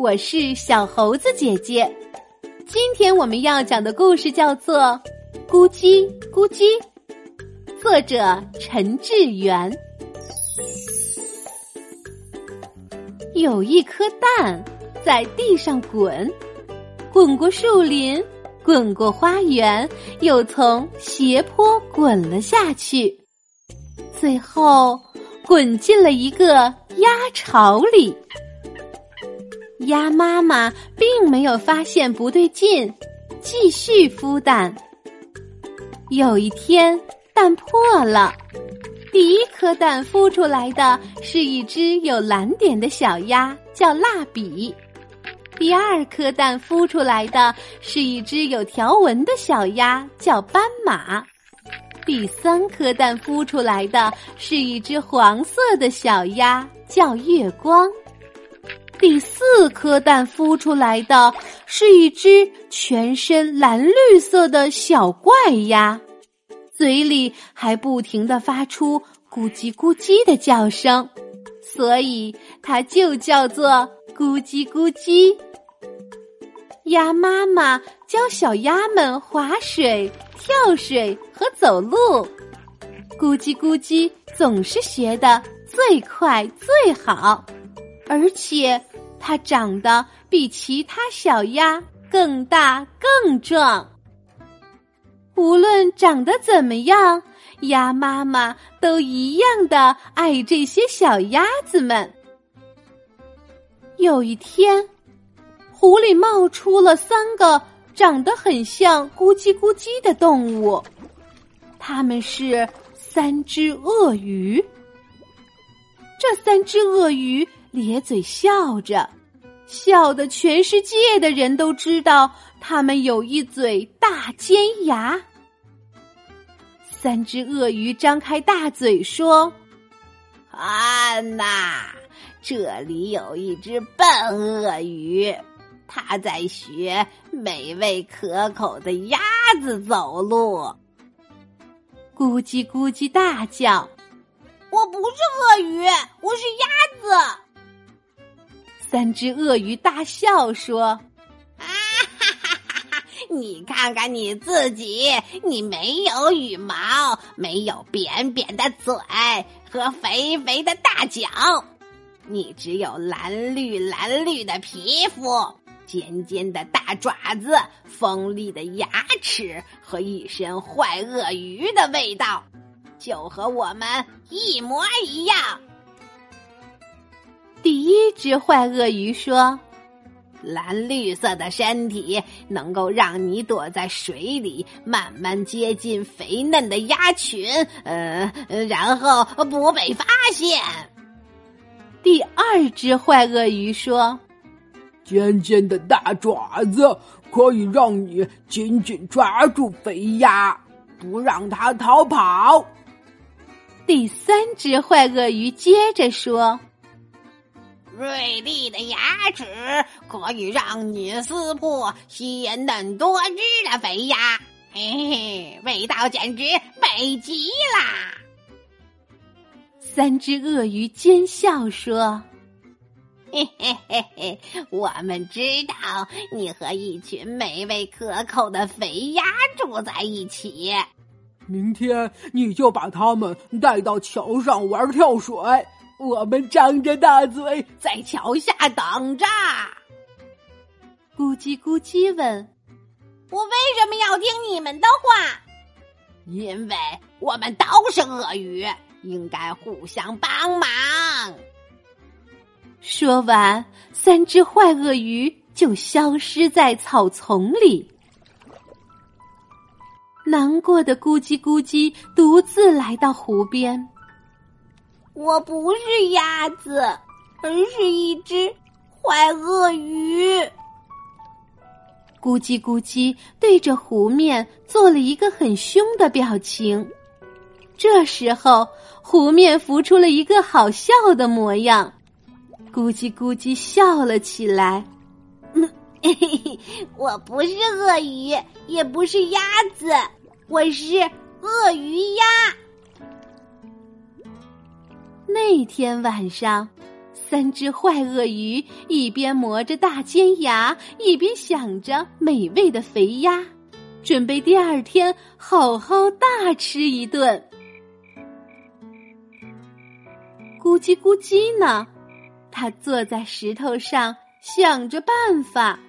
我是小猴子姐姐。今天我们要讲的故事叫做《咕叽咕叽》，作者陈志远。有一颗蛋在地上滚，滚过树林，滚过花园，又从斜坡滚了下去，最后滚进了一个鸭巢里。鸭妈妈并没有发现不对劲，继续孵蛋。有一天，蛋破了。第一颗蛋孵出来的是一只有蓝点的小鸭，叫蜡笔；第二颗蛋孵出来的是一只有条纹的小鸭，叫斑马；第三颗蛋孵出来的是一只黄色的小鸭，叫月光；第四颗蛋孵出来的是一只全身蓝绿色的小怪鸭。嘴里还不停的发出咕叽咕叽的叫声，所以它就叫做咕叽咕叽。鸭妈妈教小鸭们划水、跳水和走路，咕叽咕叽总是学的最快最好，而且它长得比其他小鸭更大更壮。无论长得怎么样，鸭妈妈都一样的爱这些小鸭子们。有一天，湖里冒出了三个长得很像咕叽咕叽的动物，它们是三只鳄鱼。这三只鳄鱼咧嘴笑着，笑的全世界的人都知道，他们有一嘴大尖牙。三只鳄鱼张开大嘴说：“看呐，这里有一只笨鳄鱼，它在学美味可口的鸭子走路。”咕叽咕叽大叫：“我不是鳄鱼，我是鸭子。”三只鳄鱼大笑说。啊哈哈哈你看看你自己，你没有羽毛，没有扁扁的嘴和肥肥的大脚，你只有蓝绿蓝绿的皮肤、尖尖的大爪子、锋利的牙齿和一身坏鳄鱼的味道，就和我们一模一样。第一只坏鳄鱼说。蓝绿色的身体能够让你躲在水里，慢慢接近肥嫩的鸭群，呃，然后不被发现。第二只坏鳄鱼说：“尖尖的大爪子可以让你紧紧抓住肥鸭，不让它逃跑。”第三只坏鳄鱼接着说。锐利的牙齿可以让你撕破鲜嫩多汁的肥鸭，嘿嘿，味道简直美极啦！三只鳄鱼奸笑说：“嘿嘿嘿嘿，我们知道你和一群美味可口的肥鸭住在一起。明天你就把它们带到桥上玩跳水。”我们张着大嘴在桥下等着。咕叽咕叽问：“我为什么要听你们的话？”因为我们都是鳄鱼，应该互相帮忙。说完，三只坏鳄鱼就消失在草丛里。难过的咕叽咕叽独自来到湖边。我不是鸭子，而是一只坏鳄鱼。咕叽咕叽对着湖面做了一个很凶的表情。这时候，湖面浮出了一个好笑的模样。咕叽咕叽笑了起来。嘿嘿嘿，我不是鳄鱼，也不是鸭子，我是鳄鱼鸭。那天晚上，三只坏鳄鱼一边磨着大尖牙，一边想着美味的肥鸭，准备第二天好好大吃一顿。咕叽咕叽呢，他坐在石头上想着办法。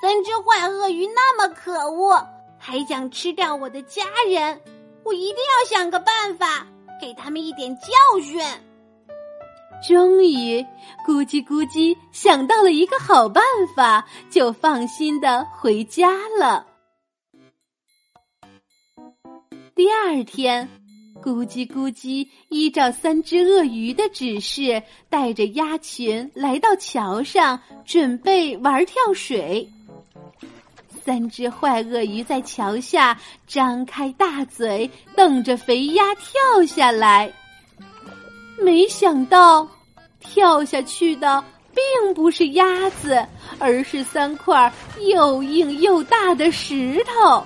三只坏鳄鱼那么可恶，还想吃掉我的家人，我一定要想个办法，给他们一点教训。终于，咕叽咕叽想到了一个好办法，就放心的回家了。第二天，咕叽咕叽依照三只鳄鱼的指示，带着鸭群来到桥上，准备玩跳水。三只坏鳄鱼在桥下张开大嘴，瞪着肥鸭跳下来。没想到，跳下去的并不是鸭子，而是三块又硬又大的石头。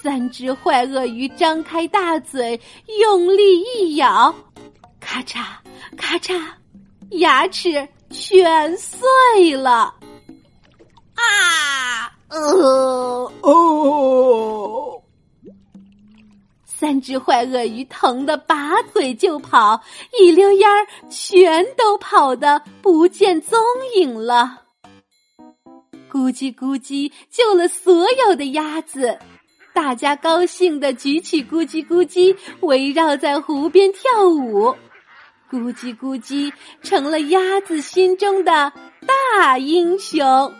三只坏鳄鱼张开大嘴，用力一咬，咔嚓咔嚓，牙齿全碎了。啊！呃哦。三只坏鳄鱼疼得拔腿就跑，一溜烟儿全都跑得不见踪影了。咕叽咕叽救了所有的鸭子，大家高兴地举起咕叽咕叽，围绕在湖边跳舞。咕叽咕叽成了鸭子心中的大英雄。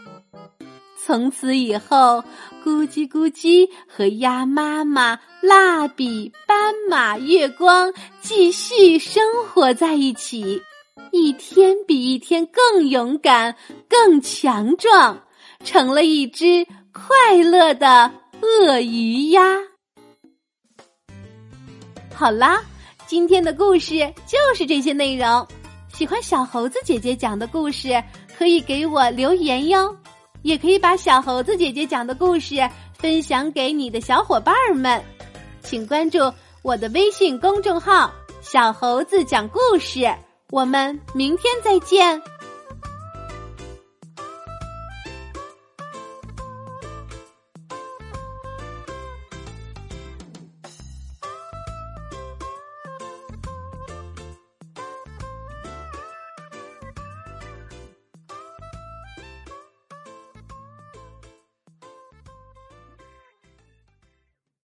从此以后，咕叽咕叽和鸭妈妈、蜡笔、斑马、月光继续生活在一起，一天比一天更勇敢、更强壮，成了一只快乐的鳄鱼鸭。好啦，今天的故事就是这些内容。喜欢小猴子姐姐讲的故事，可以给我留言哟。也可以把小猴子姐姐讲的故事分享给你的小伙伴们，请关注我的微信公众号“小猴子讲故事”。我们明天再见。